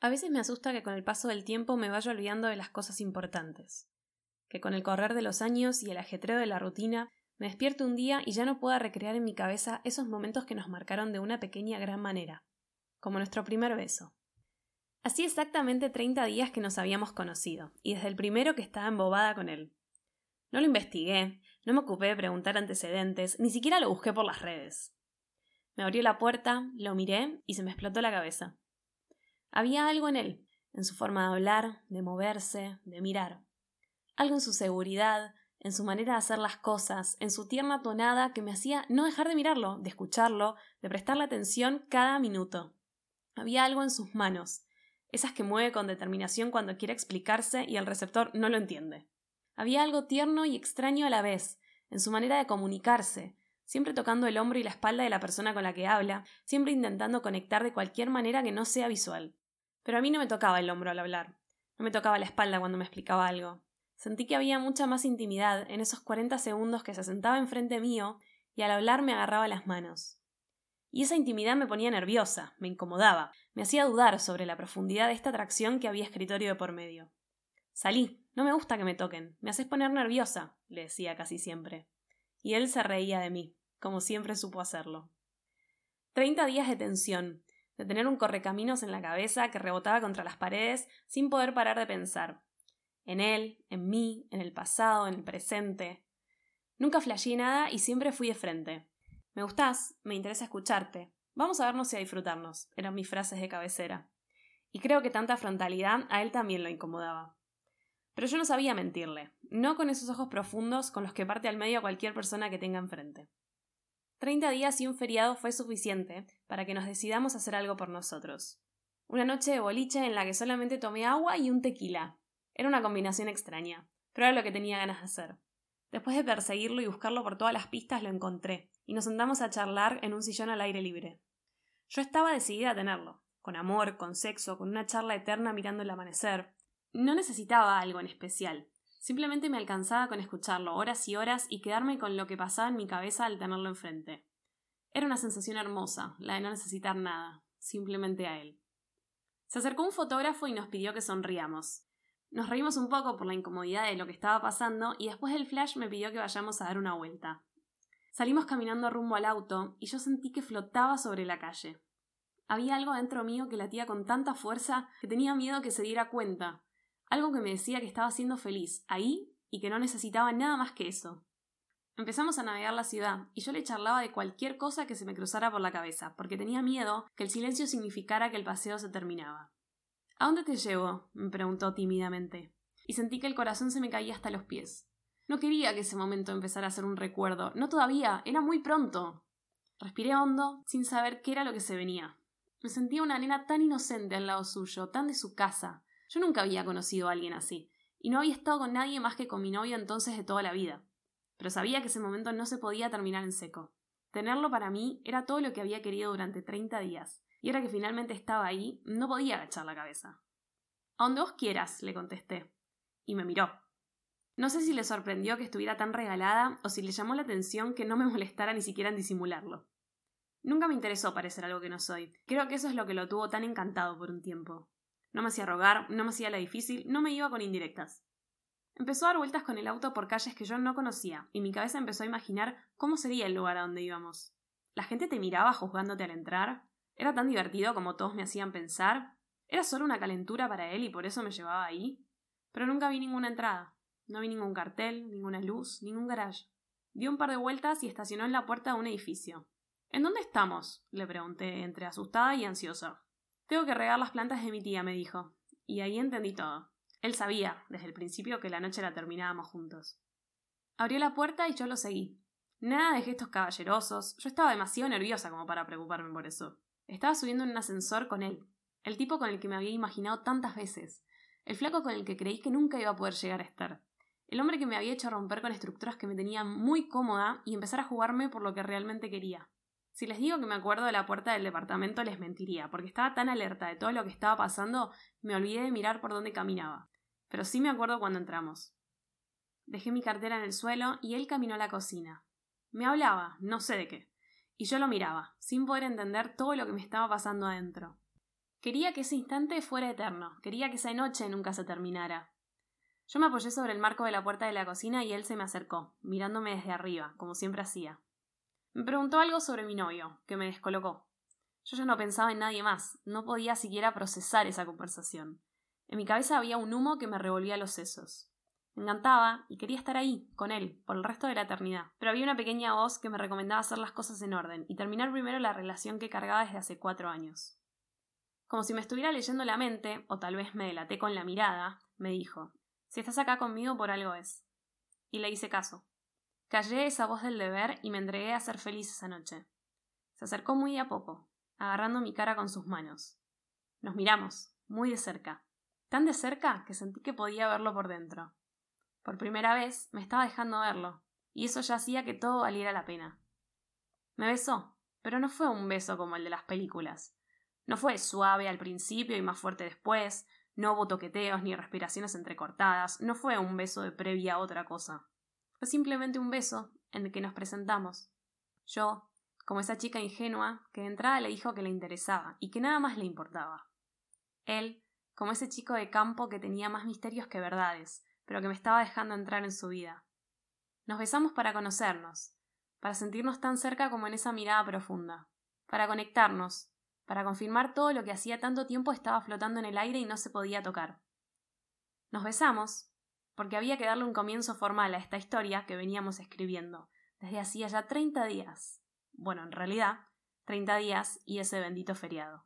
A veces me asusta que con el paso del tiempo me vaya olvidando de las cosas importantes. Que con el correr de los años y el ajetreo de la rutina me despierto un día y ya no pueda recrear en mi cabeza esos momentos que nos marcaron de una pequeña gran manera, como nuestro primer beso. Así exactamente 30 días que nos habíamos conocido, y desde el primero que estaba embobada con él. No lo investigué, no me ocupé de preguntar antecedentes, ni siquiera lo busqué por las redes. Me abrió la puerta, lo miré y se me explotó la cabeza. Había algo en él, en su forma de hablar, de moverse, de mirar. Algo en su seguridad, en su manera de hacer las cosas, en su tierna tonada que me hacía no dejar de mirarlo, de escucharlo, de prestarle atención cada minuto. Había algo en sus manos, esas que mueve con determinación cuando quiere explicarse y el receptor no lo entiende. Había algo tierno y extraño a la vez, en su manera de comunicarse, siempre tocando el hombro y la espalda de la persona con la que habla, siempre intentando conectar de cualquier manera que no sea visual. Pero a mí no me tocaba el hombro al hablar, no me tocaba la espalda cuando me explicaba algo. Sentí que había mucha más intimidad en esos cuarenta segundos que se sentaba enfrente mío y al hablar me agarraba las manos. Y esa intimidad me ponía nerviosa, me incomodaba, me hacía dudar sobre la profundidad de esta atracción que había escritorio de por medio. Salí, no me gusta que me toquen, me haces poner nerviosa, le decía casi siempre. Y él se reía de mí, como siempre supo hacerlo. Treinta días de tensión, de tener un correcaminos en la cabeza que rebotaba contra las paredes sin poder parar de pensar. En él, en mí, en el pasado, en el presente. Nunca flasheé nada y siempre fui de frente. Me gustás, me interesa escucharte. Vamos a vernos y a disfrutarnos, eran mis frases de cabecera. Y creo que tanta frontalidad a él también lo incomodaba. Pero yo no sabía mentirle, no con esos ojos profundos con los que parte al medio cualquier persona que tenga enfrente. Treinta días y un feriado fue suficiente para que nos decidamos hacer algo por nosotros. Una noche de boliche en la que solamente tomé agua y un tequila. Era una combinación extraña, pero era lo que tenía ganas de hacer. Después de perseguirlo y buscarlo por todas las pistas, lo encontré, y nos sentamos a charlar en un sillón al aire libre. Yo estaba decidida a tenerlo, con amor, con sexo, con una charla eterna mirando el amanecer. No necesitaba algo en especial, Simplemente me alcanzaba con escucharlo horas y horas y quedarme con lo que pasaba en mi cabeza al tenerlo enfrente. Era una sensación hermosa, la de no necesitar nada, simplemente a él. Se acercó un fotógrafo y nos pidió que sonriamos. Nos reímos un poco por la incomodidad de lo que estaba pasando y después del flash me pidió que vayamos a dar una vuelta. Salimos caminando rumbo al auto y yo sentí que flotaba sobre la calle. Había algo dentro mío que latía con tanta fuerza que tenía miedo que se diera cuenta, algo que me decía que estaba siendo feliz, ahí, y que no necesitaba nada más que eso. Empezamos a navegar la ciudad, y yo le charlaba de cualquier cosa que se me cruzara por la cabeza, porque tenía miedo que el silencio significara que el paseo se terminaba. ¿A dónde te llevo? me preguntó tímidamente, y sentí que el corazón se me caía hasta los pies. No quería que ese momento empezara a ser un recuerdo, no todavía, era muy pronto. Respiré hondo, sin saber qué era lo que se venía. Me sentía una nena tan inocente al lado suyo, tan de su casa, yo nunca había conocido a alguien así, y no había estado con nadie más que con mi novio entonces de toda la vida. Pero sabía que ese momento no se podía terminar en seco. Tenerlo para mí era todo lo que había querido durante treinta días, y ahora que finalmente estaba ahí, no podía agachar la cabeza. A donde vos quieras, le contesté. Y me miró. No sé si le sorprendió que estuviera tan regalada o si le llamó la atención que no me molestara ni siquiera en disimularlo. Nunca me interesó parecer algo que no soy. Creo que eso es lo que lo tuvo tan encantado por un tiempo. No me hacía rogar, no me hacía la difícil, no me iba con indirectas. Empezó a dar vueltas con el auto por calles que yo no conocía, y mi cabeza empezó a imaginar cómo sería el lugar a donde íbamos. La gente te miraba juzgándote al entrar. Era tan divertido como todos me hacían pensar. Era solo una calentura para él y por eso me llevaba ahí. Pero nunca vi ninguna entrada. No vi ningún cartel, ninguna luz, ningún garage. Dio un par de vueltas y estacionó en la puerta de un edificio. ¿En dónde estamos? le pregunté, entre asustada y ansiosa. Tengo que regar las plantas de mi tía, me dijo. Y ahí entendí todo. Él sabía, desde el principio, que la noche la terminábamos juntos. Abrió la puerta y yo lo seguí. Nada de gestos caballerosos, yo estaba demasiado nerviosa como para preocuparme por eso. Estaba subiendo en un ascensor con él, el tipo con el que me había imaginado tantas veces, el flaco con el que creí que nunca iba a poder llegar a estar, el hombre que me había hecho romper con estructuras que me tenían muy cómoda y empezar a jugarme por lo que realmente quería. Si les digo que me acuerdo de la puerta del departamento les mentiría, porque estaba tan alerta de todo lo que estaba pasando, me olvidé de mirar por dónde caminaba. Pero sí me acuerdo cuando entramos. Dejé mi cartera en el suelo y él caminó a la cocina. Me hablaba, no sé de qué, y yo lo miraba, sin poder entender todo lo que me estaba pasando adentro. Quería que ese instante fuera eterno, quería que esa noche nunca se terminara. Yo me apoyé sobre el marco de la puerta de la cocina y él se me acercó, mirándome desde arriba, como siempre hacía. Me preguntó algo sobre mi novio, que me descolocó. Yo ya no pensaba en nadie más, no podía siquiera procesar esa conversación. En mi cabeza había un humo que me revolvía los sesos. Me encantaba y quería estar ahí, con él, por el resto de la eternidad. Pero había una pequeña voz que me recomendaba hacer las cosas en orden y terminar primero la relación que cargaba desde hace cuatro años. Como si me estuviera leyendo la mente, o tal vez me delaté con la mirada, me dijo si estás acá conmigo por algo es. Y le hice caso. Callé esa voz del deber y me entregué a ser feliz esa noche. Se acercó muy a poco, agarrando mi cara con sus manos. Nos miramos, muy de cerca, tan de cerca que sentí que podía verlo por dentro. Por primera vez me estaba dejando verlo, y eso ya hacía que todo valiera la pena. Me besó, pero no fue un beso como el de las películas. No fue suave al principio y más fuerte después, no hubo toqueteos ni respiraciones entrecortadas, no fue un beso de previa a otra cosa. Fue simplemente un beso en el que nos presentamos. Yo, como esa chica ingenua que de entrada le dijo que le interesaba y que nada más le importaba. Él, como ese chico de campo que tenía más misterios que verdades, pero que me estaba dejando entrar en su vida. Nos besamos para conocernos, para sentirnos tan cerca como en esa mirada profunda, para conectarnos, para confirmar todo lo que hacía tanto tiempo estaba flotando en el aire y no se podía tocar. Nos besamos, porque había que darle un comienzo formal a esta historia que veníamos escribiendo, desde hacía ya treinta días. Bueno, en realidad, treinta días y ese bendito feriado.